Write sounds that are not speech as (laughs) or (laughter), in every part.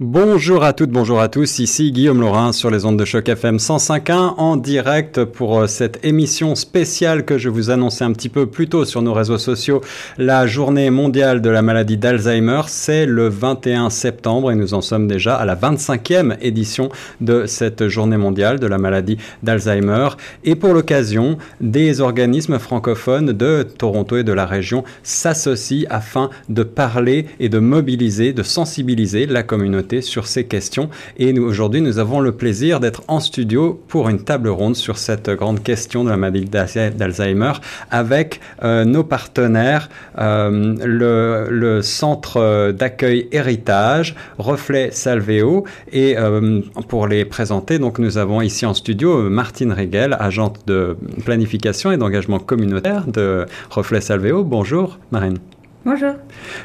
Bonjour à toutes, bonjour à tous, ici Guillaume Laurin sur les ondes de choc FM 105.1 en direct pour euh, cette émission spéciale que je vous annonçais un petit peu plus tôt sur nos réseaux sociaux. La journée mondiale de la maladie d'Alzheimer, c'est le 21 septembre et nous en sommes déjà à la 25e édition de cette journée mondiale de la maladie d'Alzheimer. Et pour l'occasion, des organismes francophones de Toronto et de la région s'associent afin de parler et de mobiliser, de sensibiliser la communauté sur ces questions. Et nous, aujourd'hui, nous avons le plaisir d'être en studio pour une table ronde sur cette grande question de la maladie d'Alzheimer avec euh, nos partenaires, euh, le, centre d'accueil Héritage, Reflet Salvéo. Et euh, pour les présenter, donc nous avons ici en studio Martine Rigel, agente de planification et d'engagement communautaire de Reflet Salvéo. Bonjour Marine. Bonjour.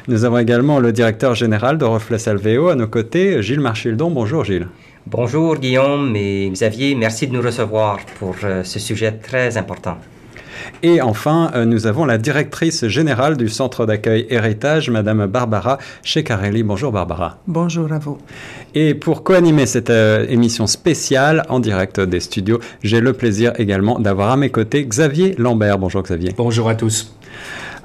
Nous avons également le directeur général de Reflet Salvéo à nos côtés, Gilles Marchildon. Bonjour Gilles. Bonjour Guillaume et Xavier, merci de nous recevoir pour euh, ce sujet très important. Et enfin, euh, nous avons la directrice générale du centre d'accueil Héritage, Madame Barbara Checarelli. Bonjour Barbara. Bonjour à vous. Et pour co-animer cette euh, émission spéciale en direct des studios, j'ai le plaisir également d'avoir à mes côtés Xavier Lambert. Bonjour Xavier. Bonjour à tous.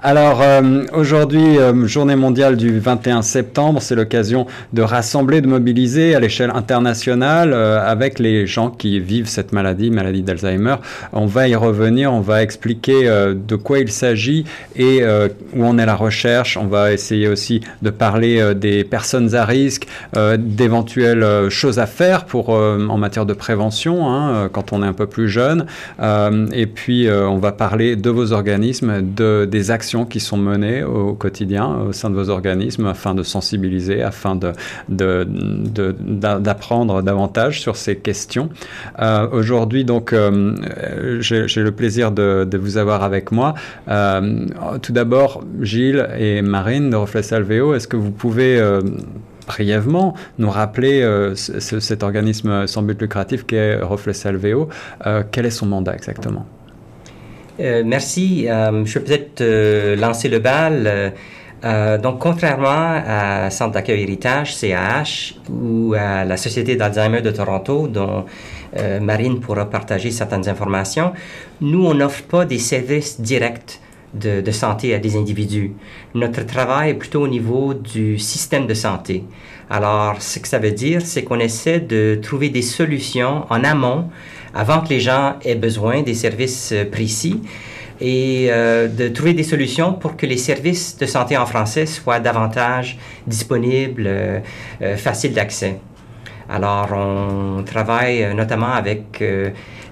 Alors euh, aujourd'hui, euh, journée mondiale du 21 septembre, c'est l'occasion de rassembler, de mobiliser à l'échelle internationale euh, avec les gens qui vivent cette maladie, maladie d'Alzheimer. On va y revenir, on va expliquer de quoi il s'agit et où en est la recherche. On va essayer aussi de parler des personnes à risque, d'éventuelles choses à faire pour en matière de prévention hein, quand on est un peu plus jeune. et puis on va parler de vos organismes, de des actions qui sont menées au quotidien au sein de vos organismes afin de sensibiliser, afin d'apprendre de, de, davantage sur ces questions. Euh, aujourd'hui, donc, euh, j'ai le plaisir de, vous avoir avec moi. Euh, tout d'abord, Gilles et Marine de Reflet Salvéo, est-ce que vous pouvez brièvement nous rappeler cet organisme sans but lucratif qui est Reflet Salvéo. quel est son mandat exactement? Euh, merci. Euh, je vais peut-être euh, lancer le bal. donc, contrairement à Centre d'accueil héritage, CAH, ou à la Société d'Alzheimer de Toronto, dont Marine pourra partager certaines informations, nous, on n'offre pas des services directs de, de, santé à des individus. Notre travail est plutôt au niveau du système de santé. Alors, ce que ça veut dire, c'est qu'on essaie de trouver des solutions en amont avant que les gens aient besoin des services euh, précis et euh, de trouver des solutions pour que les services de santé en français soient davantage disponibles, euh, faciles d'accès. Alors, on travaille notamment avec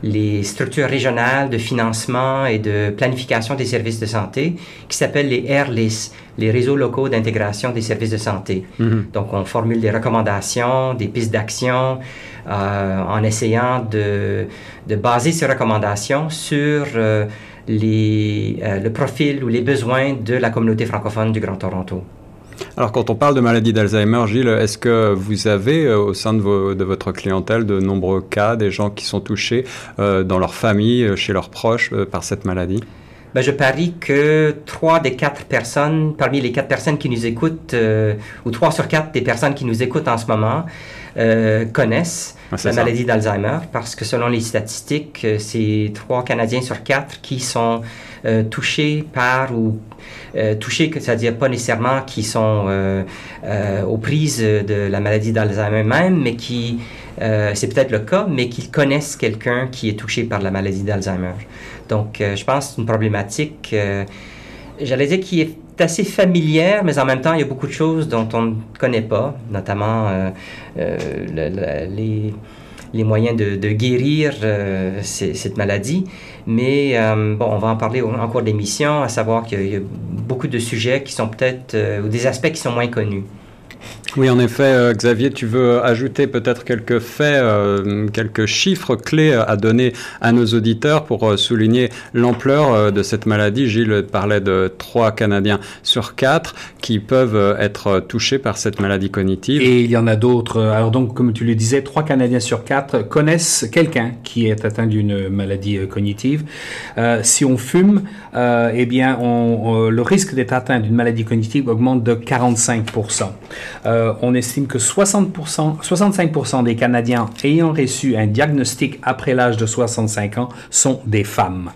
les structures régionales de financement et de planification des services de santé qui s'appellent les RLIS, les réseaux locaux d'intégration des services de santé. Mm-hmm. Donc, on formule des recommandations, des pistes d'action euh, en essayant de, de, baser ces recommandations sur euh, les, euh, le profil ou les besoins de la communauté francophone du Grand Toronto. Alors, quand on parle de maladie d'Alzheimer, Gilles, est-ce que vous avez euh, au sein de, de, votre clientèle de nombreux cas, des gens qui sont touchés euh, dans leur famille, chez leurs proches par cette maladie? Ben, je parie que trois des quatre personnes, parmi les quatre personnes qui nous écoutent, ou trois sur quatre des personnes qui nous écoutent en ce moment, connaissent ah, la maladie d'Alzheimer, parce que selon les statistiques, c'est trois Canadiens sur quatre qui sont touchés par ou euh, touchés, c'est-à-dire pas nécessairement qui sont euh, euh, aux prises de la maladie d'Alzheimer même, mais qui, c'est peut-être le cas, mais qui connaissent quelqu'un qui est touché par la maladie d'Alzheimer. Donc, je pense que c'est une problématique, j'allais dire, qui est assez familière, mais en même temps, il y a beaucoup de choses dont on ne connaît pas, notamment les les moyens de, guérir euh, cette maladie. Mais euh, bon, on va en parler en cours d'émission, à savoir qu'il y a beaucoup de sujets qui sont peut-être, euh, ou des aspects qui sont moins connus. Oui, en effet, euh, Xavier, tu veux ajouter peut-être quelques faits, euh, quelques chiffres clés à donner à nos auditeurs pour euh, souligner l'ampleur de cette maladie. Gilles parlait de 3 Canadiens sur 4 qui peuvent être touchés par cette maladie cognitive. Et il y en a d'autres. Alors donc, comme tu le disais, 3 Canadiens sur 4 connaissent quelqu'un qui est atteint d'une maladie cognitive. si on fume, eh bien, le risque d'être atteint d'une maladie cognitive augmente de 45 on estime que 60%, 65% des Canadiens ayant reçu un diagnostic après l'âge de 65 ans sont des femmes.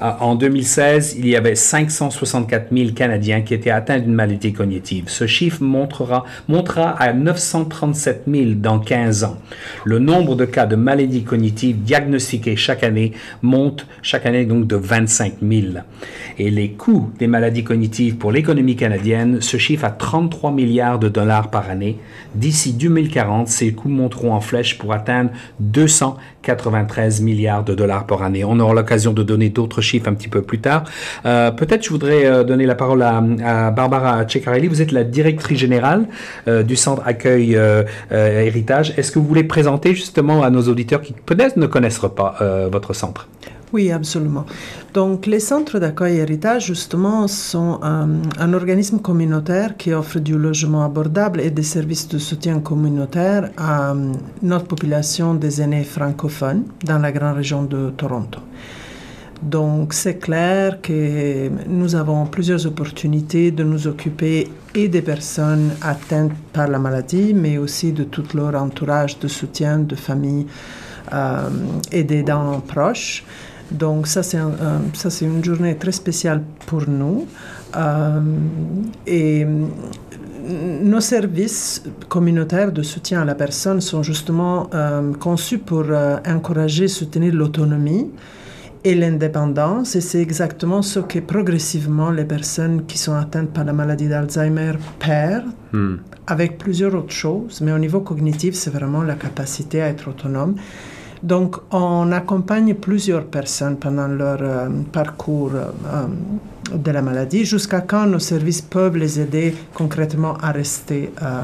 en 2016, il y avait 564 000 Canadiens qui étaient atteints d'une maladie cognitive. Ce chiffre montrera, montera à 937 000 dans 15 ans. Le nombre de cas de maladies cognitives diagnostiqués chaque année monte chaque année donc de 25 000. Et les coûts des maladies cognitives pour l'économie canadienne se chiffrent à 33 milliards de dollars par année. D'ici 2040, ces coûts monteront en flèche pour atteindre 293 milliards de dollars par année. On aura l'occasion de donner d'autres chiffres un petit peu plus tard. Euh, peut-être je voudrais euh, donner la parole à, Barbara Ceccarelli. Vous êtes la directrice générale euh, du centre accueil héritage. Est-ce que vous voulez présenter justement à nos auditeurs qui peut-être ne connaissent pas votre centre? Oui, absolument. Donc, les centres d'accueil héritage, justement, sont un, organisme communautaire qui offre du logement abordable et des services de soutien communautaire à notre population des aînés francophones dans la grande région de Toronto. Donc, c'est clair que nous avons plusieurs opportunités de nous occuper et des personnes atteintes par la maladie, mais aussi de tout leur entourage de soutien, de famille euh, et des dents proches. Donc ça, c'est ça, c'est une journée très spéciale pour nous. Euh, et nos services communautaires de soutien à la personne sont justement euh, conçus pour euh, encourager, soutenir l'autonomie et l'indépendance. Et c'est exactement ce que progressivement les personnes qui sont atteintes par la maladie d'Alzheimer perdent, hmm. avec plusieurs autres choses. Mais au niveau cognitif, c'est vraiment la capacité à être autonome. Donc, on accompagne plusieurs personnes pendant leur euh, parcours euh, de la maladie jusqu'à quand nos services peuvent les aider concrètement à rester euh,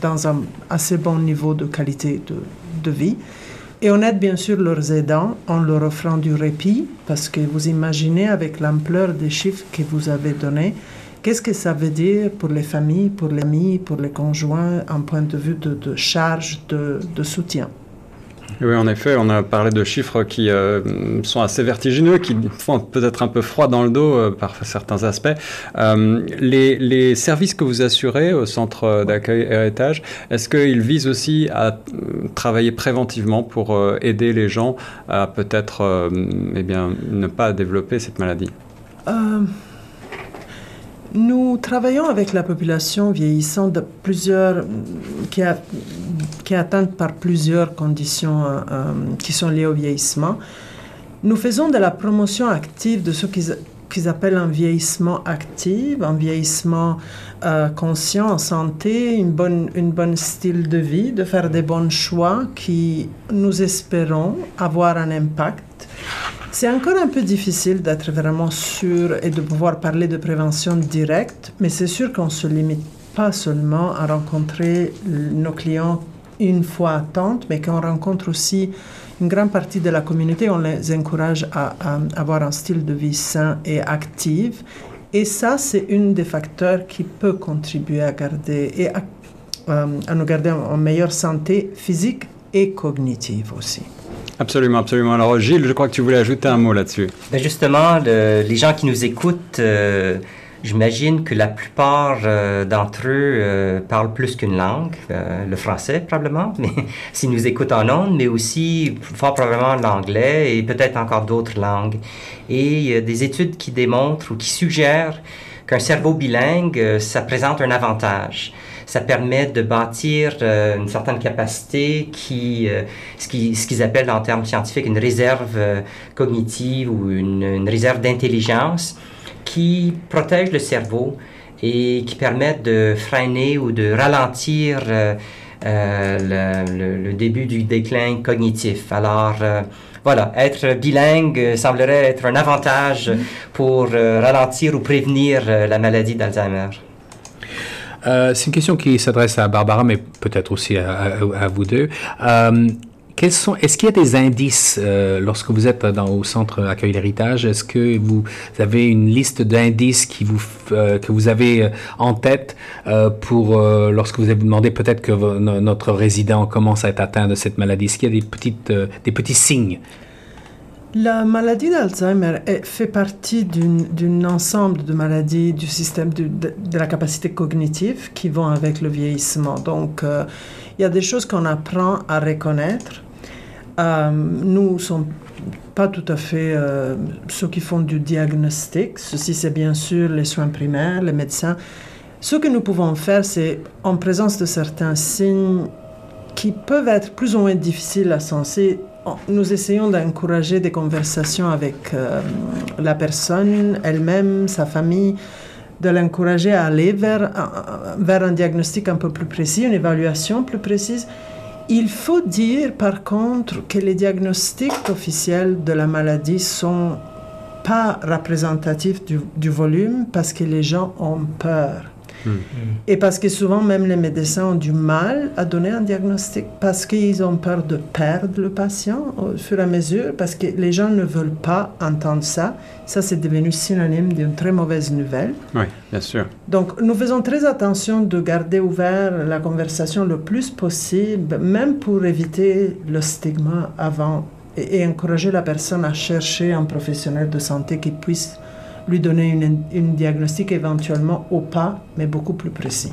dans un assez bon niveau de qualité de, vie. Et on aide bien sûr leurs aidants en leur offrant du répit parce que vous imaginez avec l'ampleur des chiffres que vous avez donnés, Qu'est-ce que ça veut dire pour les familles, pour les amis, pour les conjoints, en point de vue de, charge de soutien oui, en effet, on a parlé de chiffres qui euh, sont assez vertigineux, qui font peut-être un peu froid dans le dos euh, par certains aspects. Euh, les, services que vous assurez au centre d'accueil héritage, est-ce qu'ils visent aussi à travailler préventivement pour aider les gens à peut-être eh ne pas développer cette maladie? Nous travaillons avec la population vieillissante plusieurs, qui, est atteinte par plusieurs conditions euh, euh, qui sont liées au vieillissement. Nous faisons de la promotion active de ce qu'ils appellent un vieillissement actif, un vieillissement euh, conscient, en santé, une bonne, une bonne style de vie, de faire des bons choix qui, nous espérons, avoir un impact c'est encore un peu difficile d'être vraiment sûr et de pouvoir parler de prévention directe, mais c'est sûr qu'on se limite pas seulement à rencontrer nos clients une fois à tente, mais qu'on rencontre aussi une grande partie de la communauté. On les encourage à, avoir un style de vie sain et actif. Et ça, c'est un des facteurs qui peut contribuer à, euh, à nous garder en meilleure santé physique et cognitive aussi. Absolument, absolument. Alors Gilles, je crois que tu voulais ajouter un mot là-dessus. Ben justement, les gens qui nous écoutent, euh, j'imagine que la plupart euh, d'entre eux euh, parlent plus qu'une langue, le français probablement, mais (laughs) s'ils nous écoutent en ondes, mais aussi fort probablement l'anglais et peut-être encore d'autres langues. Et il y a des études qui démontrent ou qui suggèrent qu'un cerveau bilingue, ça présente un avantage ça permet de bâtir euh, une certaine capacité qui, euh, ce qu'ils ce appellent en termes scientifiques une réserve euh, cognitive ou une, une réserve d'intelligence qui protège le cerveau et qui permet de freiner ou de ralentir le, le, début du déclin cognitif. Alors, voilà, être bilingue semblerait être un avantage mm-hmm. pour ralentir ou prévenir la maladie d'Alzheimer. Euh, c'est une question qui s'adresse à Barbara, mais peut-être aussi à, vous deux. Euh, sont, est-ce qu'il y a des indices euh, lorsque vous êtes au centre accueil d'héritage Est-ce que vous avez une liste d'indices qui vous, que vous avez en tête pour lorsque vous avez demandé peut-être que notre résident commence à être atteint de cette maladie? Est-ce qu'il y a des petites, des petits signes La maladie d'Alzheimer fait partie d'un ensemble de maladies du système de, la capacité cognitive qui vont avec le vieillissement. Donc, euh, il y a des choses qu'on apprend à reconnaître. Euh, nous ne sommes pas tout à fait euh, ceux qui font du diagnostic. Ceci, c'est bien sûr les soins primaires, les médecins. Ce que nous pouvons faire, c'est en présence de certains signes qui peuvent être plus ou moins difficiles à senser, nous essayons d'encourager des conversations avec euh, la personne elle-même, sa famille, de l'encourager à aller vers, un diagnostic un peu plus précis, une évaluation plus précise. Il faut dire par contre que les diagnostics officiels de la maladie sont pas représentatifs du volume parce que les gens ont peur. Et parce que souvent, même les médecins ont du mal à donner un diagnostic parce qu'ils ont peur de perdre le patient au fur et à mesure, parce que les gens ne veulent pas entendre ça. Ça, c'est devenu synonyme d'une très mauvaise nouvelle. Oui, bien sûr. Donc, nous faisons très attention de garder ouvert la conversation le plus possible, même pour éviter le stigma avant et, et encourager la personne à chercher un professionnel de santé qui puisse lui donner une, diagnostic éventuellement au mais beaucoup plus précis.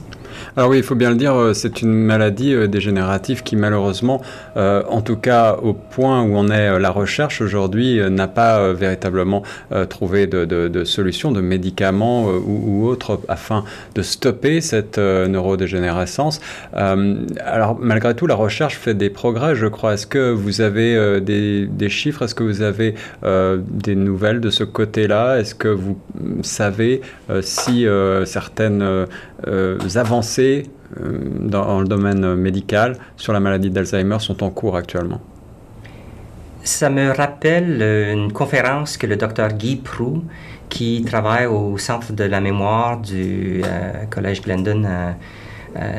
Alors oui, il faut bien le dire, euh, c'est une maladie euh, dégénérative qui malheureusement, euh, en tout cas au point où on est la recherche aujourd'hui, n'a pas véritablement trouvé de, de, de, solution, de médicaments ou, ou autre afin de stopper cette neurodégénérescence. alors malgré tout, la recherche fait des progrès, je crois. Est-ce que vous avez des, chiffres? Est-ce que vous avez des nouvelles de ce côté-là? Est-ce que vous savez si certaines avancées euh, dans, le domaine médical sur la maladie d'Alzheimer sont en cours actuellement. Ça me rappelle euh, une conférence que le docteur Guy Prou, qui travaille au Centre de la mémoire du euh, Collège Glendon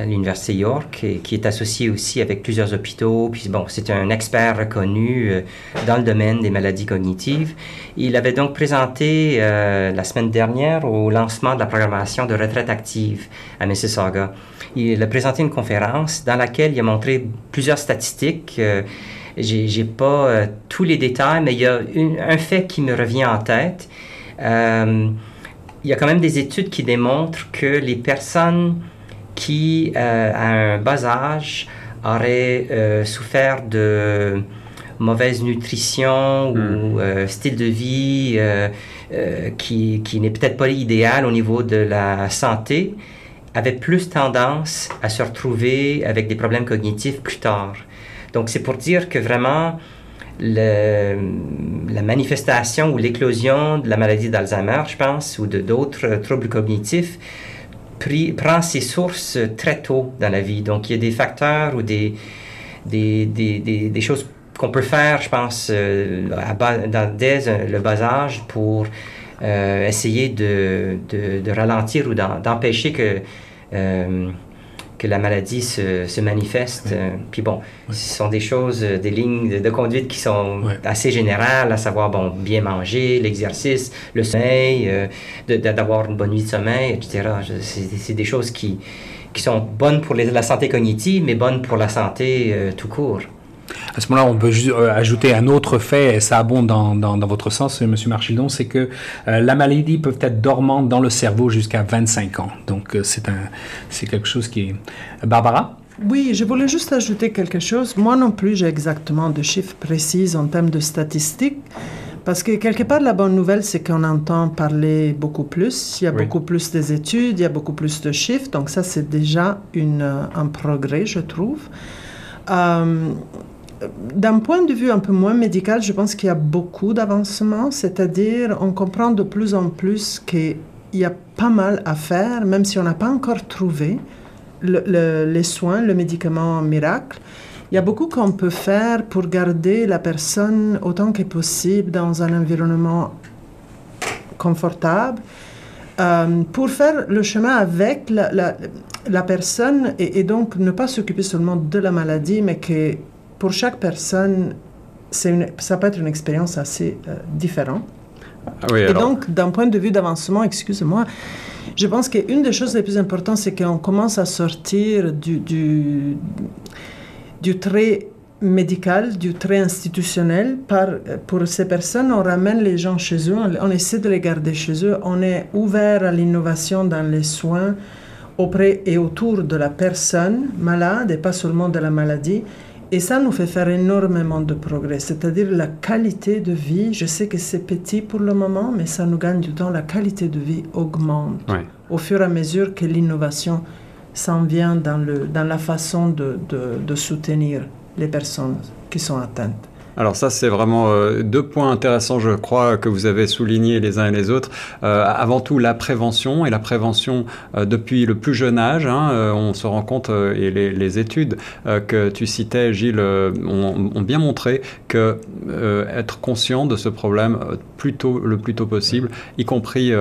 l'Université York, et qui est associé aussi avec plusieurs hôpitaux. Puis bon, c'est un expert reconnu dans le domaine des maladies cognitives. Il avait donc présenté la semaine dernière au lancement de la programmation de retraite active à Mississauga. Il a présenté une conférence dans laquelle il a montré plusieurs statistiques. Euh, j'ai pas euh, tous les détails, mais il y a un fait qui me revient en tête. Euh, il y a quand même des études qui démontrent que les personnes qui, à un bas âge, auraient souffert de mauvaise nutrition ou hmm. style de vie qui, qui n'est peut-être pas idéal au niveau de la santé, avaient plus tendance à se retrouver avec des problèmes cognitifs plus tard. Donc c'est pour dire que vraiment le, la manifestation ou l'éclosion de la maladie d'Alzheimer, je pense, ou de d'autres troubles cognitifs, prend ses sources très tôt dans la vie. Donc il y a des facteurs ou des, des, des, des, choses qu'on peut faire, je pense, euh, dès le bas âge pour euh, essayer de, de, ralentir ou d'empêcher que euh, que la maladie se, se manifeste. Euh, puis bon, ce sont des choses, euh, des lignes de, conduite qui sont assez générales, à savoir, bon, bien manger, l'exercice, le sommeil, d'avoir une bonne nuit de sommeil, etc. C'est des choses qui, qui sont bonnes pour la santé cognitive, mais bonnes pour la santé tout court. À ce moment-là, on peut euh, ajouter un autre fait, et ça abonde dans, dans, dans votre sens, M. Marchildon, c'est que euh, la maladie peut être dormante dans le cerveau jusqu'à 25 ans. Donc, euh, c'est un, c'est quelque chose qui est... Barbara? Oui, je voulais juste ajouter quelque chose. Moi non plus, j'ai exactement de chiffres précis en termes de statistiques. Parce que quelque part, la bonne nouvelle, c'est qu'on entend parler beaucoup plus. Il y a beaucoup plus des études, il y a beaucoup plus de chiffres. Donc ça, c'est déjà une, un progrès, je trouve. Euh, d'un point de vue un peu moins médical, je pense qu'il y a beaucoup d'avancements, c'est-à-dire on comprend de plus en plus qu'il y a pas mal à faire, même si on n'a pas encore trouvé les soins, le médicament miracle. Il y a beaucoup qu'on peut faire pour garder la personne autant que possible dans un environnement confortable, euh, pour faire le chemin avec la, personne et, et, donc ne pas s'occuper seulement de la maladie, mais que pour chaque personne, une, ça peut être une expérience assez euh, différente. Ah et donc, d'un point de vue d'avancement, excusez-moi, je pense qu'une des choses les plus importantes, c'est qu'on commence à sortir du, du, du trait médical, du trait institutionnel. Par, pour ces personnes, on ramène les gens chez eux, on, essaie de les garder chez eux, on est ouvert à l'innovation dans les soins auprès et autour de la personne malade et pas seulement de la maladie. Et ça nous fait faire énormément de progrès, c'est-à-dire la qualité de vie. Je sais que c'est petit pour le moment, mais ça nous gagne du temps. La qualité de vie augmente au fur et à mesure que l'innovation s'en vient dans, le, dans la façon de, de, de soutenir les personnes qui sont atteintes. Alors ça, c'est vraiment euh, deux points intéressants, je crois, que vous avez soulignés les uns et les autres. Euh, avant tout, la prévention, et la prévention euh, depuis le plus jeune âge. Hein, on se rend compte, et les, études que tu citais, Gilles, ont, ont, bien montré que être conscient de ce problème tôt, le plus tôt possible, y compris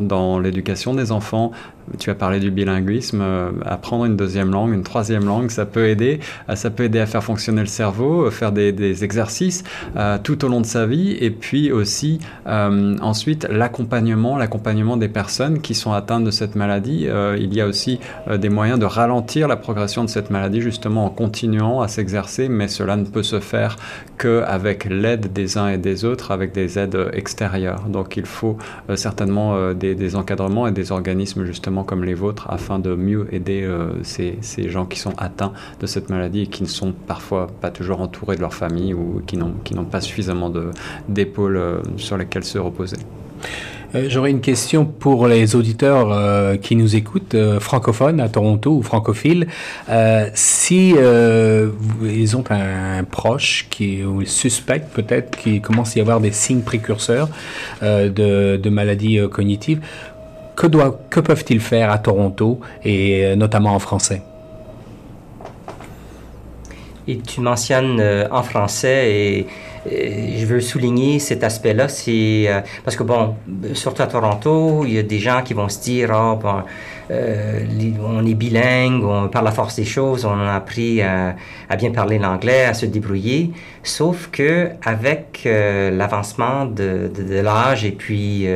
dans l'éducation des enfants, tu as parlé du bilinguisme, euh, apprendre une deuxième langue, une troisième langue, ça peut aider. Euh, ça peut aider à faire fonctionner le cerveau, euh, faire des, exercices tout au long de sa vie. Et puis aussi, ensuite, l'accompagnement, l'accompagnement des personnes qui sont atteintes de cette maladie. il y a aussi des moyens de ralentir la progression de cette maladie, justement en continuant à s'exercer, mais cela ne peut se faire qu'avec l'aide des uns et des autres, avec des aides extérieures. Donc il faut certainement des encadrements et des organismes, justement, comme les vôtres afin de mieux aider euh, ces, ces, gens qui sont atteints de cette maladie et qui ne sont parfois pas toujours entourés de leur famille ou qui n'ont pas suffisamment d'épaules euh, sur lesquelles se reposer. Euh, j'aurais une question pour les auditeurs qui nous écoutent, francophones à Toronto ou francophiles. si ils ont un, proche qui ou suspecte peut-être qu'il commence à y avoir des signes précurseurs de, maladies cognitives, que, que peuvent-ils faire à Toronto et euh, notamment en français? Et tu mentionnes euh, en français et, je veux souligner cet aspect-là, c'est euh, parce que bon, surtout à Toronto, il y a des gens qui vont se dire, ah, bon, on est bilingue, on, par la force des choses, on a appris à, bien parler l'anglais, à se débrouiller. Sauf que avec l'avancement de, l'âge et puis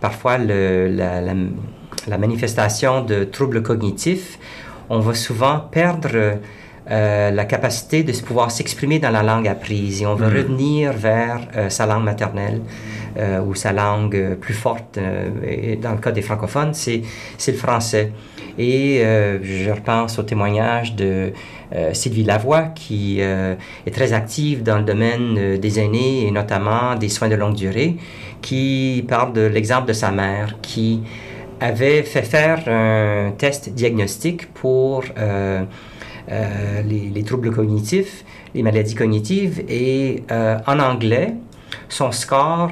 parfois la, la, manifestation de troubles cognitifs, on va souvent perdre euh, la capacité de pouvoir s'exprimer dans la langue apprise et on va mm. revenir vers euh, sa langue maternelle euh, ou sa langue plus forte. et dans le cas des francophones, c'est, c'est le français. Et je repense au témoignage de Sylvie Lavoie, qui est très active dans le domaine des aînés et notamment des soins de longue durée qui parle de l'exemple de sa mère qui avait fait faire un test diagnostique pour euh, euh, les, troubles cognitifs, les maladies cognitives, et euh, en anglais, son score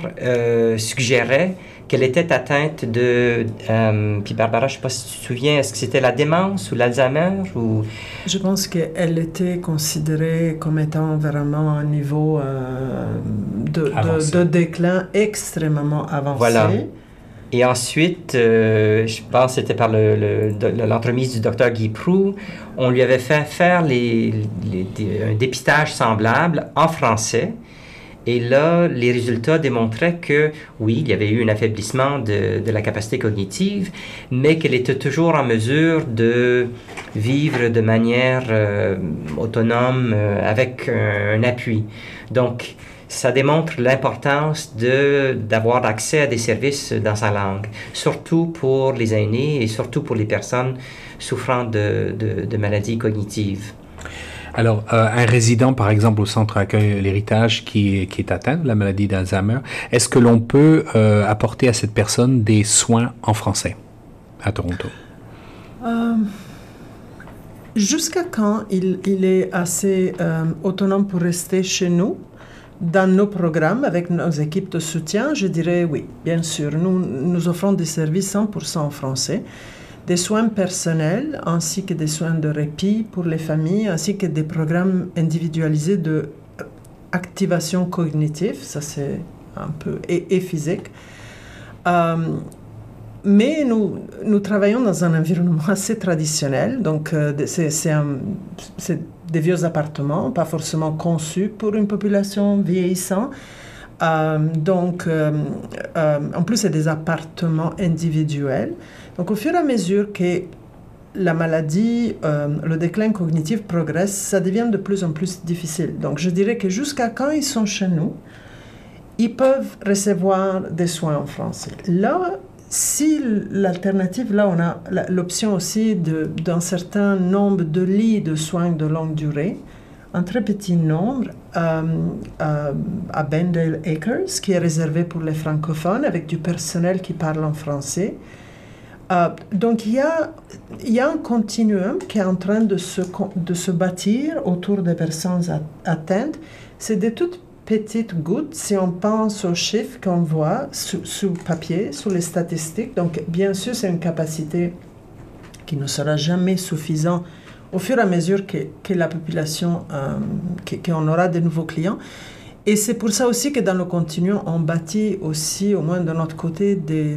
suggérait qu'elle était atteinte de... Euh, puis Barbara, je ne sais pas si tu te souviens, est-ce que c'était la démence ou l'Alzheimer ou... Je pense qu'elle était considérée comme étant vraiment un niveau euh, de, de, déclin extrêmement avancé. Voilà. Et ensuite, euh, je pense que c'était par l'entremise du docteur Guy Prou, on lui avait fait faire un dépistage semblable en français et là, les résultats démontraient que oui, il y avait eu un affaiblissement de, la capacité cognitive, mais qu'elle était toujours en mesure de vivre de manière euh, autonome euh, avec un, appui. Donc, ça démontre l'importance de d'avoir accès à des services dans sa langue, surtout pour les aînés et surtout pour les personnes souffrant de, de, de maladies cognitives. Alors, euh, un résident, par exemple, au centre accueil l'héritage qui, qui, est atteint de la maladie d'Alzheimer, est-ce que l'on peut euh, apporter à cette personne des soins en français à Toronto? Euh, jusqu'à quand il, il, est assez autonome pour rester chez nous? Dans nos programmes, avec nos équipes de soutien, je dirais oui, bien sûr. Nous, nous offrons des services 100% en français des soins personnels ainsi que des soins de répit pour les familles, ainsi que des programmes individualisés de euh, activation cognitive, ça c'est un peu, et, physique. Euh, mais nous, travaillons dans un environnement assez traditionnel, donc euh, c'est des vieux appartements, pas forcément conçus pour une population vieillissante. donc, en plus, c'est des appartements individuels. Donc au fur et à mesure que la maladie, euh, le déclin cognitif progresse, ça devient de plus en plus difficile. Donc je dirais que jusqu'à quand ils sont chez nous, ils peuvent recevoir des soins en français. Là, si l'alternative, là, on a l'option aussi d'un certain nombre de lits de soins de longue durée, un très petit nombre euh, euh, à Bendale Acres, qui est réservé pour les francophones, avec du personnel qui parle en français. Euh, donc il y, a, y a un continuum qui est en train de se, de se bâtir autour des personnes atteintes. C'est de toutes petites gouttes si on pense aux chiffres qu'on voit sous, papier, sous les statistiques. Donc bien sûr, c'est une capacité qui ne sera jamais suffisante au fur et à mesure que, que la population, euh, qu'on aura de nouveaux clients. Et c'est pour ça aussi que dans le continuum, on bâtit aussi, au moins de notre côté, des,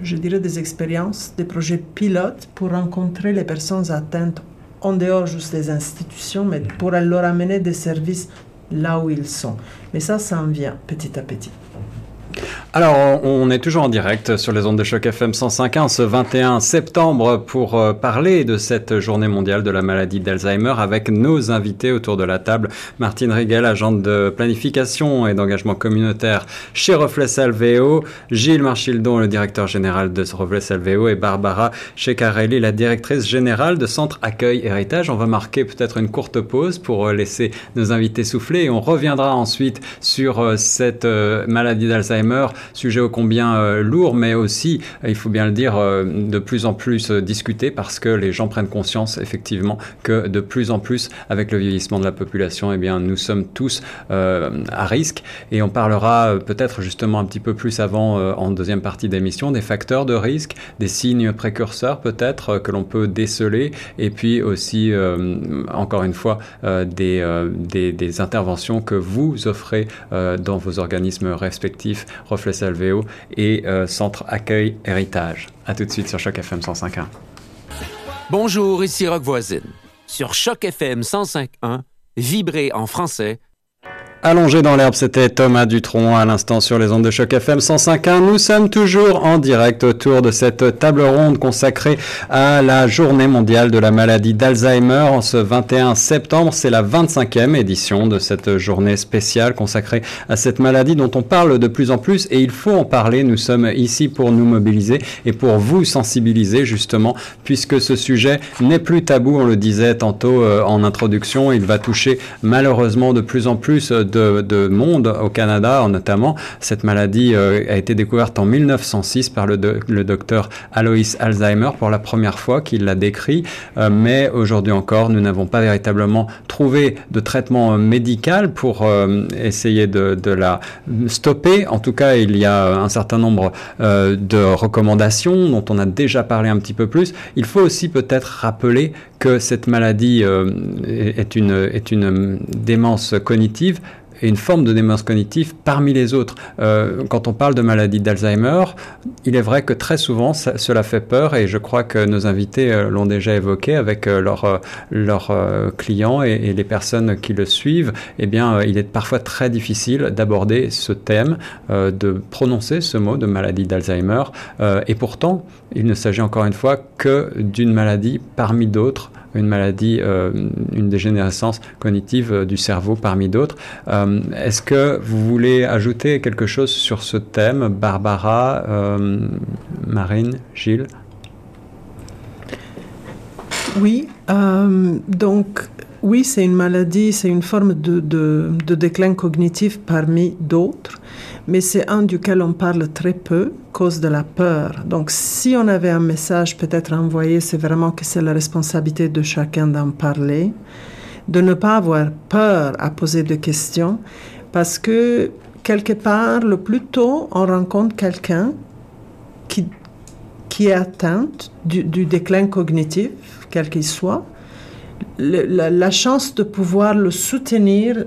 je dirais des expériences, des projets pilotes pour rencontrer les personnes atteintes en dehors juste des institutions, mais pour leur amener des services là où ils sont. Mais ça, ça en vient petit à petit. Alors, on est toujours en direct sur les ondes de choc FM 105.1 ce 21 septembre pour euh, parler de cette journée mondiale de la maladie d'Alzheimer avec nos invités autour de la table. Martine Rigel, agente de planification et d'engagement communautaire chez Reflet Salveo, Gilles Marchildon, le directeur général de Reflet Salveo et Barbara Checarelli, la directrice générale de Centre Accueil Héritage. On va marquer peut-être une courte pause pour euh, laisser nos invités souffler et on reviendra ensuite sur euh, cette maladie d'Alzheimer sujet ô combien euh, lourd, mais aussi, il faut bien le dire, euh, de plus en plus euh, discuté parce que les gens prennent conscience effectivement que de plus en plus, avec le vieillissement de la population, eh bien, nous sommes tous à risque. Et on parlera peut-être justement un petit peu plus avant, en deuxième partie d'émission, des facteurs de risque, des signes précurseurs peut-être que l'on peut déceler, et puis aussi, encore une fois, des, interventions que vous offrez dans vos organismes respectifs. Salveo et euh, Centre Accueil Héritage. A tout de suite sur Choc FM 105.1. Bonjour, ici Rock Voisine. Sur Choc FM 105.1, vibrez en français Allongé dans l'herbe, c'était Thomas Dutronc à l'instant sur les ondes de choc FM 105.1. Nous sommes toujours en direct autour de cette table ronde consacrée à la journée mondiale de la maladie d'Alzheimer en ce 21 septembre. C'est la 25e édition de cette journée spéciale consacrée à cette maladie dont on parle de plus en plus et il faut en parler. Nous sommes ici pour nous mobiliser et pour vous sensibiliser justement puisque ce sujet n'est plus tabou. On le disait tantôt euh, en introduction. Il va toucher malheureusement de plus en plus de, monde au Canada, notamment. Cette maladie euh, a été découverte en 1906 par le, docteur Alois Alzheimer pour la première fois qu'il l'a décrit. Euh, mais aujourd'hui encore, nous n'avons pas véritablement trouvé de traitement médical pour euh, essayer de, de, la stopper. En tout cas, il y a un certain nombre de recommandations dont on a déjà parlé un petit peu plus. Il faut aussi peut-être rappeler que cette maladie est, une, est une démence cognitive et une forme de démence cognitive parmi les autres. Euh, quand on parle de maladie d'Alzheimer, il est vrai que très souvent cela fait peur et je crois que nos invités euh, l'ont déjà évoqué avec euh, leurs leur, clients et, et, les personnes qui le suivent. Eh bien, il est parfois très difficile d'aborder ce thème, de prononcer ce mot de maladie d'Alzheimer. et pourtant, il ne s'agit encore une fois que d'une maladie parmi d'autres une maladie, euh, une dégénérescence cognitive euh, du cerveau parmi d'autres. Euh, est-ce que vous voulez ajouter quelque chose sur ce thème, Barbara, Marine, Gilles? Oui, donc oui, c'est une maladie, c'est une forme de, de déclin cognitif parmi d'autres mais c'est un duquel on parle très peu, cause de la peur. Donc, si on avait un message peut-être envoyé, c'est vraiment que c'est la responsabilité de chacun d'en parler, de ne pas avoir peur à poser des questions, parce que quelque part, le plus tôt on rencontre quelqu'un qui, qui est atteint du, déclin cognitif, quel qu'il soit, la, chance de pouvoir le soutenir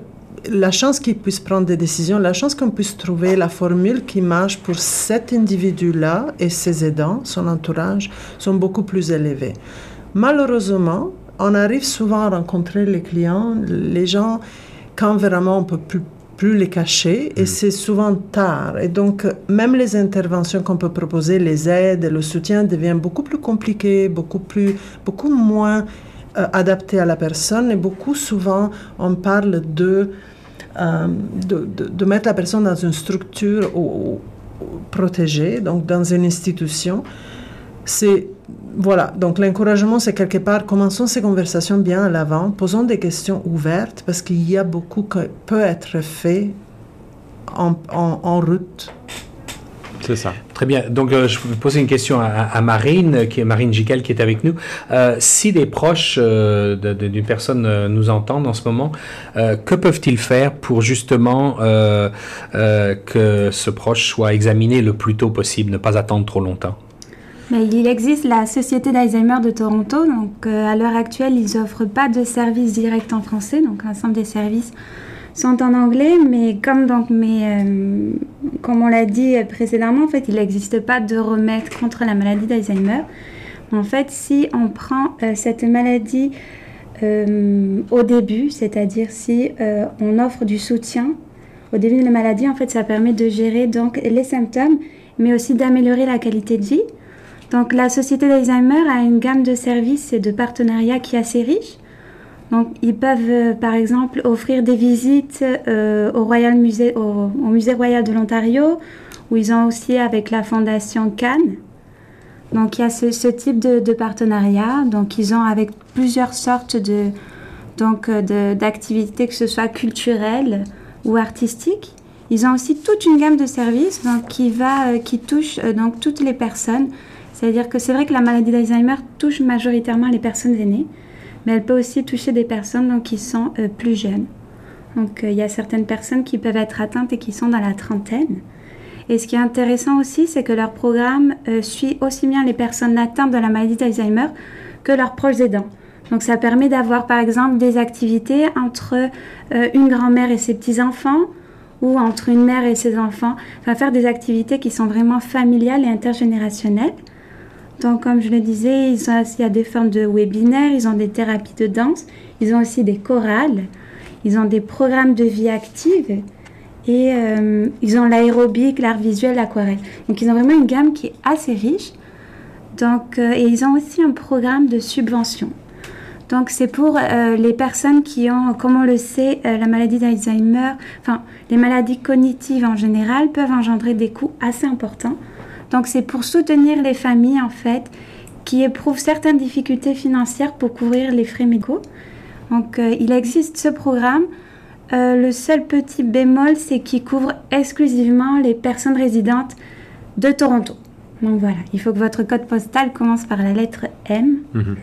la chance qu'il puisse prendre des décisions, la chance qu'on puisse trouver la formule qui marche pour cet individu-là et ses aidants, son entourage, sont beaucoup plus élevées. Malheureusement, on arrive souvent à rencontrer les clients, les gens, quand vraiment on peut plus, plus les cacher et mm. c'est souvent tard. Et donc, même les interventions qu'on peut proposer, les aides, le soutien deviennent beaucoup plus compliquées, beaucoup, plus, beaucoup moins euh, adaptées à la personne. Et beaucoup souvent, on parle de, euh, de, de, mettre la personne dans une structure protégée, donc dans une institution. C'est voilà, donc l'encouragement, c'est quelque part, commençons ces conversations bien à l'avant, posons des questions ouvertes, parce qu'il y a beaucoup qui peut être fait en, en, route. C'est ça. Très bien. Donc, euh, je vais poser une question à, Marine, qui est Marine Giquel, qui est avec nous. Euh, si des proches euh, d'une personne nous entendent en ce moment, que peuvent-ils faire pour justement que ce proche soit examiné le plus tôt possible, ne pas attendre trop longtemps? Il existe la Société d'Alzheimer de Toronto. Donc, euh, à l'heure actuelle, ils n'offrent pas de services directs en français. Donc, l'ensemble des services sont en anglais. Mais comme, donc, mais, euh, comme on l'a dit précédemment, en fait, il n'existe pas de remède contre la maladie d'Alzheimer. En fait, si on prend euh, cette maladie au début, c'est-à-dire si on offre du soutien au début de la maladie, en fait, ça permet de gérer donc les symptômes, mais aussi d'améliorer la qualité de vie. Donc la Société d'Alzheimer a une gamme de services et de partenariats qui est assez riche. Ils peuvent euh, par exemple offrir des visites euh, au, Royal Musée, au, Musée Royal de l'Ontario, où ils ont aussi avec la Fondation Cannes. Donc il y a ce, type de, partenariat. Donc ils ont avec plusieurs sortes de donc euh, d'activités, que ce soit culturelles ou artistiques. Ils ont aussi toute une gamme de services donc, qui, va, qui touche donc, toutes les personnes c'est-à-dire que c'est vrai que la maladie d'Alzheimer touche majoritairement les personnes aînées, mais elle peut aussi toucher des personnes qui sont euh, plus jeunes. Donc euh, il y a certaines personnes qui peuvent être atteintes et qui sont dans la trentaine. Et ce qui est intéressant aussi, c'est que leur programme euh, suit aussi bien les personnes atteintes de la maladie d'Alzheimer que leurs proches aidants. Donc ça permet d'avoir par exemple des activités entre une grand-mère et ses petits-enfants ou entre une mère et ses enfants, enfin faire des activités qui sont vraiment familiales et intergénérationnelles. Donc, comme je le disais, ils ont, il y a des formes de webinaires, ils ont des thérapies de danse, ils ont aussi des chorales, ils ont des programmes de vie active et euh, ils ont l'aérobic, l'art visuel, l'aquarelle. Donc, ils ont vraiment une gamme qui est assez riche. Donc, euh, et ils ont aussi un programme de subvention. Donc, c'est pour euh, les personnes qui ont, comme on le sait, la maladie d'Alzheimer, enfin, les maladies cognitives en général peuvent engendrer des coûts assez importants. Donc c'est pour soutenir les familles en fait qui éprouvent certaines difficultés financières pour couvrir les frais médicaux. Donc euh, il existe ce programme. Euh, le seul petit bémol, c'est qu'il couvre exclusivement les personnes résidentes de Toronto. Donc voilà, il faut que votre code postal commence par la lettre M. Mhm.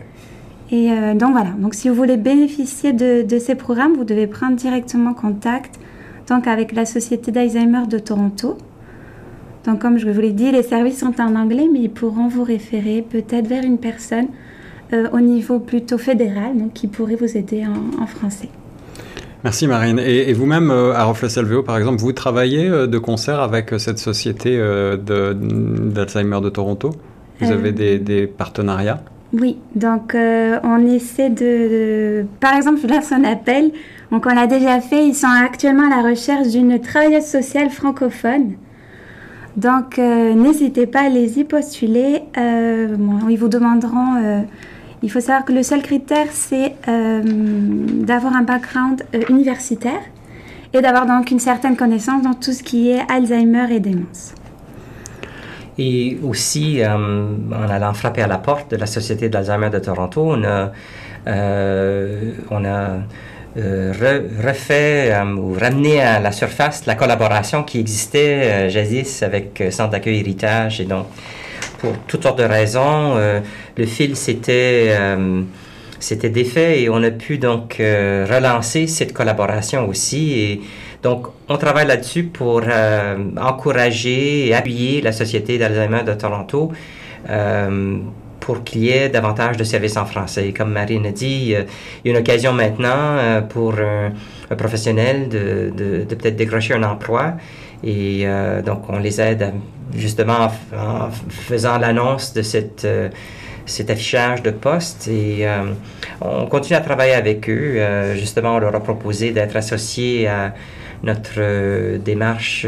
Et euh, donc voilà, donc si vous voulez bénéficier de, de, ces programmes, vous devez prendre directement contact donc avec la Société d'Alzheimer de Toronto. Donc, comme je vous l'ai dit, les services sont en anglais, mais ils pourront vous référer peut-être vers une personne euh, au niveau plutôt fédéral, donc qui pourrait vous aider en, français. Merci Marine. Et, vous-même, euh, à Reflet Salveo, par exemple, vous travaillez euh, de concert avec cette société d'Alzheimer de, Toronto? Vous avez des, partenariats? Oui, donc on essaie de, Par exemple, je lance un appel. Donc on l'a déjà fait. Ils sont actuellement à la recherche d'une travailleuse sociale francophone donc, euh, n'hésitez pas à les y postuler. Euh, ils vous demanderont. Euh, il faut savoir que le seul critère, c'est d'avoir un background universitaire et d'avoir donc une certaine connaissance dans tout ce qui est Alzheimer et démence. Et aussi, en allant frapper à la porte de la Société d'Alzheimer de Toronto, on a, on a euh, refait euh, ou ramener à la surface la collaboration qui existait euh, jadis avec Centre d'accueil héritage. Et donc pour toutes sortes de raisons le fil s'était défait et on a pu donc relancer cette collaboration aussi. Et donc on travaille là-dessus pour encourager et appuyer la société d'Alzheimer de Toronto pour qu'il y ait davantage de services en français. Comme Marine a dit, il y a une occasion maintenant euh, pour un, professionnel de, de, peut-être décrocher un emploi. Et euh, donc, on les aide justement en, faisant l'annonce de cette, euh, cet affichage de poste. Et on continue à travailler avec eux. justement, on leur a proposé d'être associés à notre démarche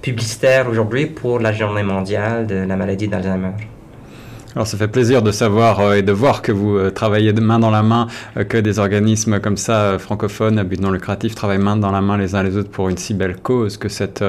publicitaire aujourd'hui pour la journée mondiale de la maladie d'Alzheimer. Alors ça fait plaisir de savoir euh, et de voir que vous euh, travaillez de main dans la main, euh, que des organismes comme ça francophones à but non lucratif travaillent main dans la main les uns les autres pour une si belle cause que cette,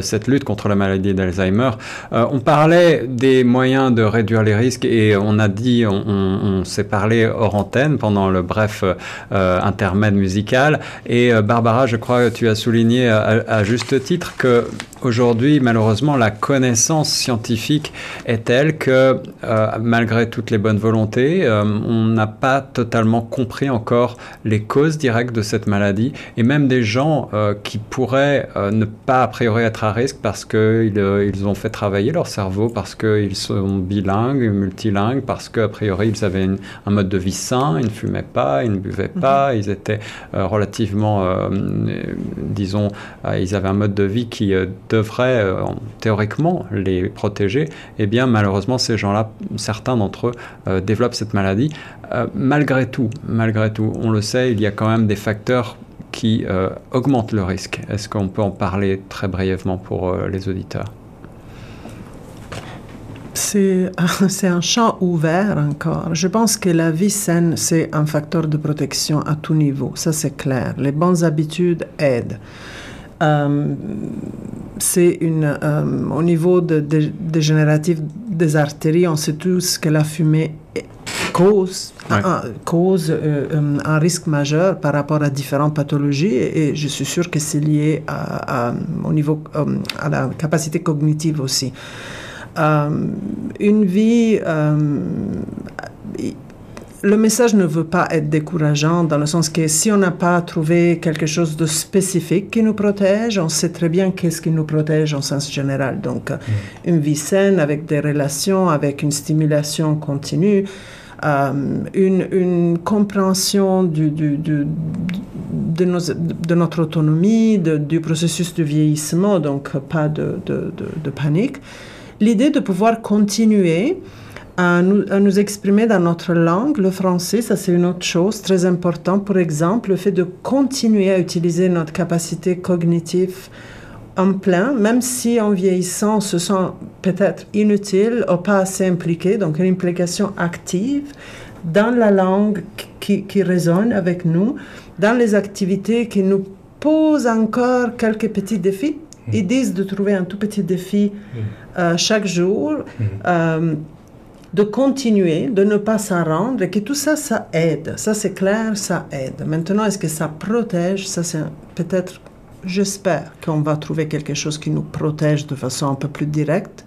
cette lutte contre la maladie d'Alzheimer. on parlait des moyens de réduire les risques et on a dit, on, s'est parlé hors antenne pendant le bref intermède musical et Barbara, je crois que tu as souligné à, juste titre que Aujourd'hui, malheureusement, la connaissance scientifique est telle que, malgré toutes les bonnes volontés, euh, on n'a pas totalement compris encore les causes directes de cette maladie. Et même des gens euh, qui pourraient ne pas a priori être à risque parce qu'ils ils ont fait travailler leur cerveau, parce qu'ils sont bilingues, multilingues, parce qu'a priori ils avaient un mode de vie sain, ils ne fumaient pas, ils ne buvaient pas, mhm. ils étaient relativement, disons, ils avaient un mode de vie qui devrait euh, théoriquement les protéger, eh bien malheureusement ces gens-là, certains d'entre eux euh, développent cette maladie. Euh, malgré tout, malgré tout, on le sait, il y a quand même des facteurs qui augmentent le risque. Est-ce qu'on peut en parler très brièvement pour les auditeurs? (laughs) C'est un champ ouvert encore. Je pense que la vie saine, c'est un facteur de protection à tout niveau. Ça, c'est clair. Les bonnes habitudes aident. Euh, c'est une, euh, au niveau de, dégénératif des artères, on sait tous que la fumée cause, un, cause euh, un risque majeur par rapport à différentes pathologies et, je suis sûr que c'est lié à, au niveau, à la capacité cognitive aussi. une vie le message ne veut pas être décourageant dans le sens que si on n'a pas trouvé quelque chose de spécifique qui nous protège, on sait très bien qu'est-ce qui nous protège en sens général. Donc, mm. une vie saine avec des relations, avec une stimulation continue, euh, une, compréhension du, de, de, notre autonomie, du processus de vieillissement, donc pas de, de panique. L'idée de pouvoir continuer à nous, exprimer dans notre langue, le français, ça c'est une autre chose très importante. Par exemple, le fait de continuer à utiliser notre capacité cognitive en plein, même si en vieillissant, on se sent peut-être inutile ou pas assez impliqué, donc une implication active dans la langue qui, qui résonne avec nous, dans les activités qui nous posent encore quelques petits défis. Mmh. Ils disent de trouver un tout petit défi mmh. euh, chaque jour. Mmh. Euh, de continuer, de ne pas s'en rendre, et que tout ça, ça aide. Ça, c'est clair, ça aide. Maintenant, est-ce que ça protège? Ça, c'est peut-être, j'espère qu'on va trouver quelque chose qui nous protège de façon un peu plus directe.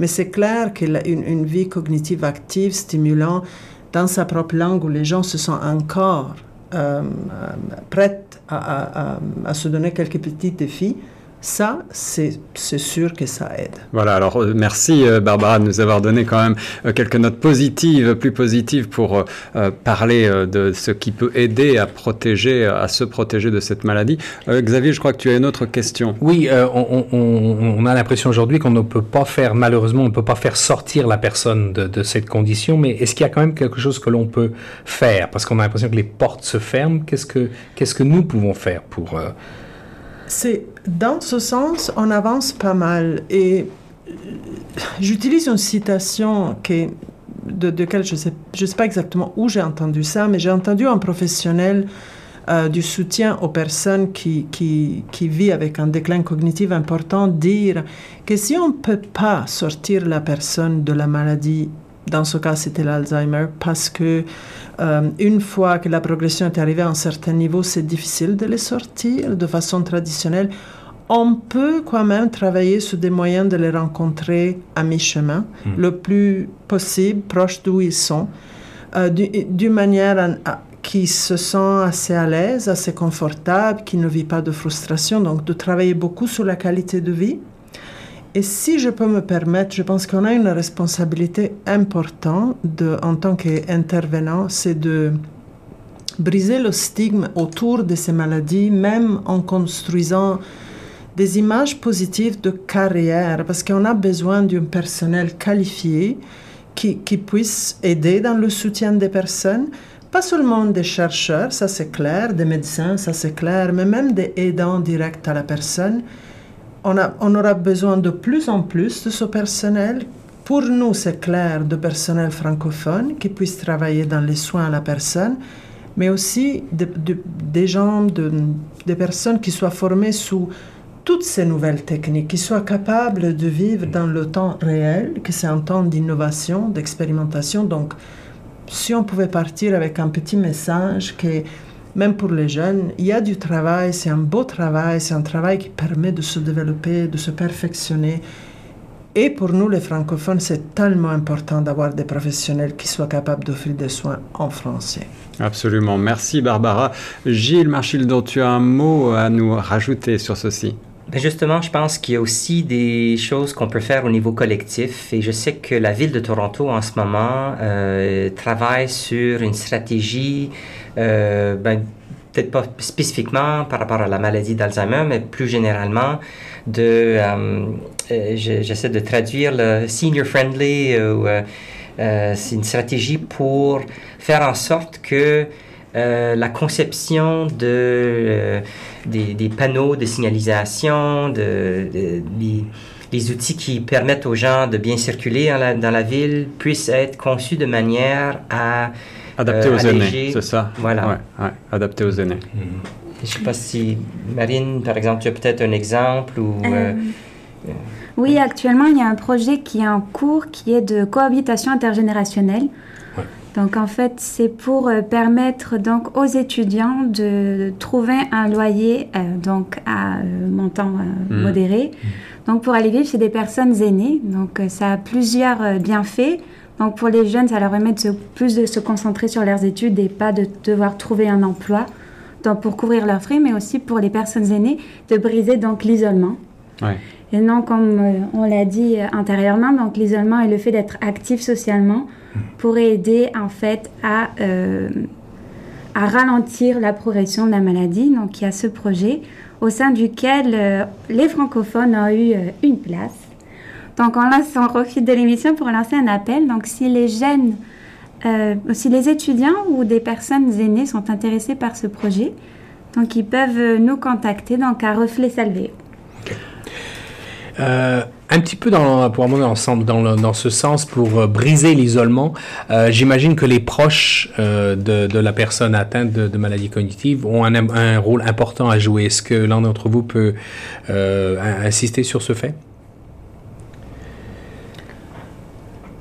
Mais c'est clair qu'une une vie cognitive active, stimulant, dans sa propre langue, où les gens se sentent encore euh, euh prêts à, à, se donner quelques petits défis, ça, c'est sûr que ça aide. Voilà, alors euh, merci euh, Barbara de nous avoir donné quand même euh, quelques notes positives, plus positives pour parler de ce qui peut aider à protéger, à se protéger de cette maladie. Xavier, je crois que tu as une autre question. Oui, on, a l'impression aujourd'hui qu'on ne peut pas faire, malheureusement, on ne peut pas faire sortir la personne de, cette condition, mais est-ce qu'il y a quand même quelque chose que l'on peut faire? Parce qu'on a l'impression que les portes se ferment. Qu'est-ce que, qu'est-ce que nous pouvons faire pour... C'est dans ce sens, on avance pas mal. Et j'utilise une citation qui de, de laquelle je ne sais, je sais pas exactement où j'ai entendu ça, mais j'ai entendu un professionnel euh, du soutien aux personnes qui, qui, qui vivent avec un déclin cognitif important dire que si on ne peut pas sortir la personne de la maladie dans ce cas, c'était l'Alzheimer parce que euh, une fois que la progression est arrivée à un certain niveau, c'est difficile de les sortir de façon traditionnelle. On peut quand même travailler sur des moyens de les rencontrer à mi-chemin, hmm. le plus possible, proche d'où ils sont, euh, d'une manière qui se sent assez à l'aise, assez confortable, qui ne vit pas de frustration. Donc, de travailler beaucoup sur la qualité de vie et si je peux me permettre, je pense qu'on a une responsabilité importante en tant qu'intervenant, c'est de briser le stigme autour de ces maladies, même en construisant des images positives de carrière, parce qu'on a besoin d'un personnel qualifié qui puisse aider dans le soutien des personnes, pas seulement des chercheurs, ça c'est clair, des médecins, ça c'est clair, mais même des aidants directs à la personne. On, aura besoin de plus en plus de ce personnel. Pour nous, c'est clair, de personnel francophone qui puisse travailler dans les soins à la personne, mais aussi des gens, des personnes qui soient formées sous toutes ces nouvelles techniques, qui soient capables de vivre dans le temps réel, que c'est un temps d'innovation, d'expérimentation. Donc, si on pouvait partir avec un petit message que même pour les jeunes, il y a du travail, c'est un beau travail, c'est un travail qui permet de se développer, de se perfectionner. Et pour nous, les francophones, c'est tellement important d'avoir des professionnels qui soient capables d'offrir des soins en français. Absolument. Merci Barbara. Gilles Marchildon, tu as un mot à nous rajouter sur ceci ben, justement, je pense qu'il y a aussi des choses qu'on peut faire au niveau collectif et je sais que la ville de Toronto en ce moment euh, travaille sur une stratégie, euh, ben, peut-être pas spécifiquement par rapport à la maladie d'Alzheimer, mais plus généralement de, euh, j'essaie de traduire le senior friendly, c'est une stratégie pour faire en sorte que la conception de des, panneaux de signalisation, de, des outils qui permettent aux gens de bien circuler dans la, ville puissent être conçus de manière à adapter aux aînés, c'est ça. Voilà. Ouais, adapter aux aînés. Je ne sais pas si Marine, par exemple, tu as peut-être un exemple ou. Euh, euh, oui, actuellement, il y a un projet qui est en cours qui est de cohabitation intergénérationnelle. Donc en fait, c'est pour euh, permettre donc aux étudiants de trouver un loyer euh, donc à euh, montant mmh. modéré. Mmh. Donc pour aller vivre chez des personnes aînées. Donc ça a plusieurs bienfaits. Donc pour les jeunes, ça leur permet de plus de se concentrer sur leurs études et pas de devoir trouver un emploi donc pour couvrir leurs frais, mais aussi pour les personnes aînées de briser donc l'isolement. Et non, comme on l'a dit antérieurement, donc l'isolement est le fait d'être actif socialement pour aider en fait à, euh, à ralentir la progression de la maladie. Donc il y a ce projet au sein duquel euh, les francophones ont eu euh, une place. Donc on, lance, on profite de l'émission pour lancer un appel. Donc si les jeunes, si les étudiants ou des personnes aînées sont intéressés par ce projet, donc ils peuvent nous contacter donc à Reflet Salvé. Euh, un petit peu dans, pour un ensemble dans, ce sens, pour euh, briser l'isolement, euh, j'imagine que les proches de, la personne atteinte de, de maladie cognitive ont un, rôle important à jouer. Est-ce que l'un d'entre vous peut insister sur ce fait?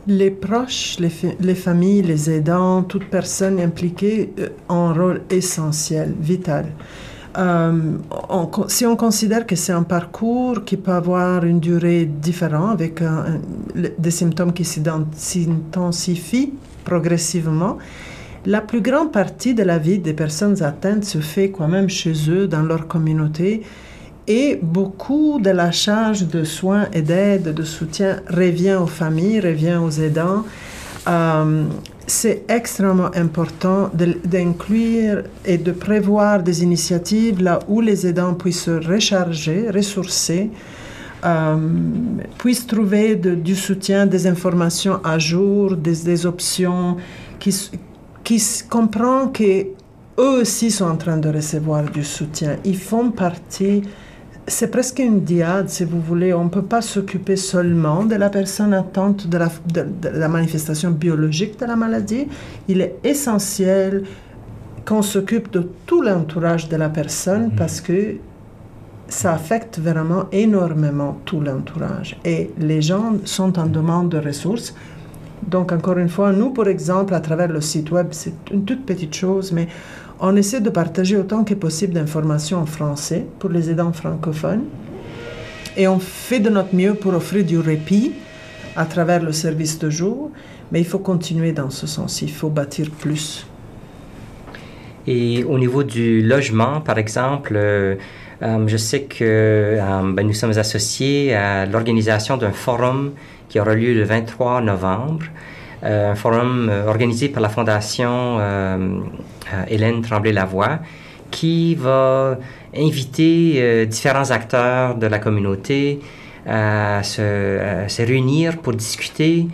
Les proches, les, les, familles, les aidants, toute personne impliquée ont un rôle essentiel, vital. Euh, si on considère que c'est un parcours qui peut avoir une durée différente avec des symptômes qui s'intensifient progressivement, la plus grande partie de la vie des personnes atteintes se fait quand même chez eux, dans leur communauté, et beaucoup de la charge de soins et d'aide, de soutien revient aux familles, revient aux aidants. Euh, c'est extrêmement important d'inclure et de prévoir des initiatives là où les aidants puissent se recharger, ressourcer, euh, puissent trouver du soutien, des informations à jour, des, options, qui, qui comprennent qu'eux aussi sont en train de recevoir du soutien. Ils font partie c'est presque une diade, si vous voulez. On ne peut pas s'occuper seulement de la personne atteinte de la, de, la, manifestation biologique de la maladie. Il est essentiel qu'on s'occupe de tout l'entourage de la personne mhm. parce que ça affecte vraiment énormément tout l'entourage. Et les gens sont en demande de ressources. Donc, encore une fois, nous, par exemple, à travers le site web, c'est une toute petite chose, mais on essaie de partager autant que possible d'informations en français pour les aidants francophones. Et on fait de notre mieux pour offrir du répit à travers le service de jour, mais il faut continuer dans ce sens, il faut bâtir plus. Et au niveau du logement, par exemple, euh, euh, je sais que euh, ben, nous sommes associés à l'organisation d'un forum qui aura lieu le 23 novembre un forum euh, organisé par la Fondation euh, Hélène Tremblay-Lavoie qui va inviter différents acteurs de la communauté à se, réunir pour discuter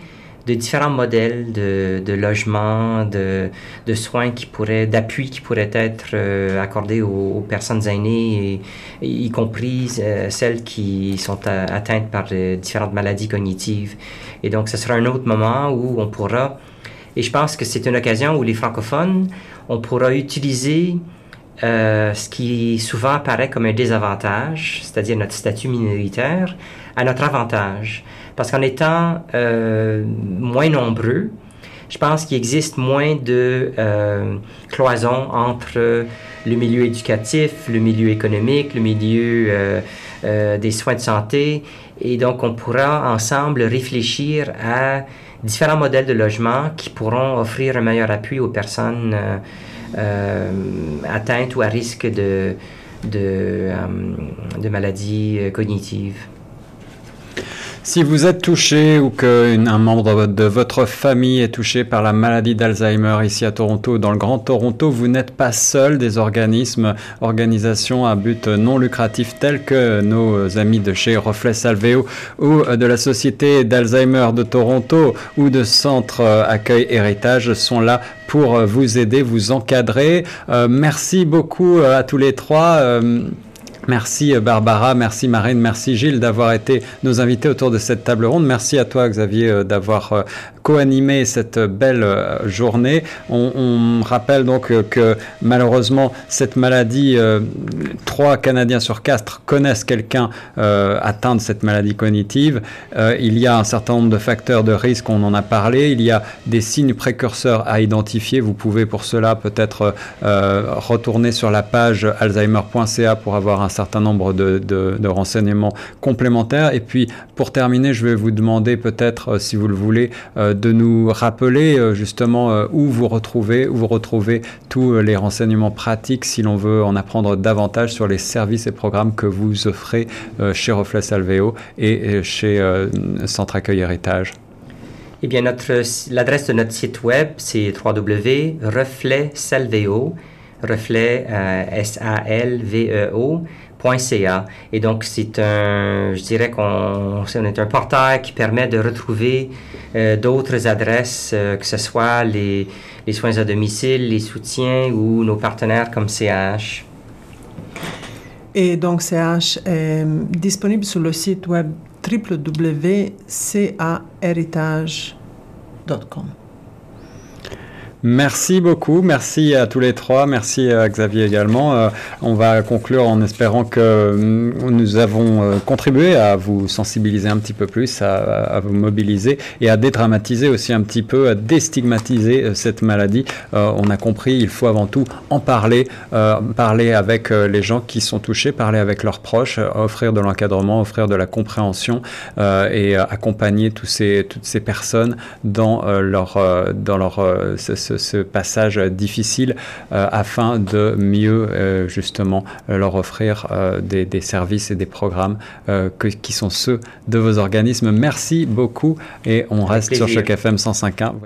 de différents modèles de, de logement, de, de, soins qui pourraient, d'appui qui pourraient être euh, accordés aux, personnes aînées, y compris euh, celles qui sont atteintes par différentes maladies cognitives. Et donc, ce sera un autre moment où on pourra, et je pense que c'est une occasion où les francophones, on pourra utiliser euh, ce qui souvent apparaît comme un désavantage, c'est-à-dire notre statut minoritaire, à notre avantage. Parce qu'en étant euh, moins nombreux, je pense qu'il existe moins de euh, cloisons entre le milieu éducatif, le milieu économique, le milieu euh, des soins de santé. Et donc, on pourra ensemble réfléchir à différents modèles de logement qui pourront offrir un meilleur appui aux personnes atteintes ou à risque de, maladies cognitives. Si vous êtes touché ou qu'un membre de votre famille est touché par la maladie d'Alzheimer ici à Toronto, dans le Grand Toronto, vous n'êtes pas seul. Des organismes, organisations à but non lucratif tels que nos amis de chez Reflet Salveo ou de la Société d'Alzheimer de Toronto ou de Centre Accueil Héritage sont là pour vous aider, vous encadrer. Euh, merci beaucoup à tous les trois. Euh, Merci euh, Barbara, merci Marine, merci Gilles d'avoir été nos invités autour de cette table ronde. Merci à toi Xavier euh, d'avoir euh, co-animé cette belle journée. On, rappelle donc que malheureusement cette maladie, trois Canadiens sur quatre connaissent quelqu'un atteint de cette maladie cognitive. il y a un certain nombre de facteurs de risque, on en a parlé. Il y a des signes précurseurs à identifier. Vous pouvez pour cela peut-être retourner sur la page alzheimer.ca pour avoir un certain nombre de, renseignements complémentaires. Et puis, pour terminer, je vais vous demander peut-être, euh, si vous le voulez, euh, de nous rappeler euh, justement où vous retrouvez, où vous retrouvez tous les renseignements pratiques si l'on veut en apprendre davantage sur les services et programmes que vous offrez chez Reflet Salveo et chez Centre Accueil Héritage. Eh bien, l'adresse de notre site web, c'est www.refletsalveo, reflet S-A-L-V-E-O, .ca. Et donc, c'est un, je dirais qu'on est un portail qui permet de retrouver euh, d'autres adresses, euh, que ce soit les, soins à domicile, les soutiens ou nos partenaires comme CH. Et donc, CH est disponible sur le site web www.cahéritage.com. Merci beaucoup, merci à tous les trois, merci à Xavier également. Euh, on va conclure en espérant que mm, nous avons euh, contribué à vous sensibiliser un petit peu plus, à, vous mobiliser et à dédramatiser aussi un petit peu, à déstigmatiser euh, cette maladie. on a compris, il faut avant tout en parler, parler avec les gens qui sont touchés, parler avec leurs proches, offrir de l'encadrement, offrir de la compréhension et accompagner tous ces, toutes ces personnes dans leur, dans leur ce, passage difficile euh, afin de mieux euh, justement leur offrir euh, des, services et des programmes qui sont ceux de vos organismes. Merci beaucoup et on reste sur Choc FM 105.1.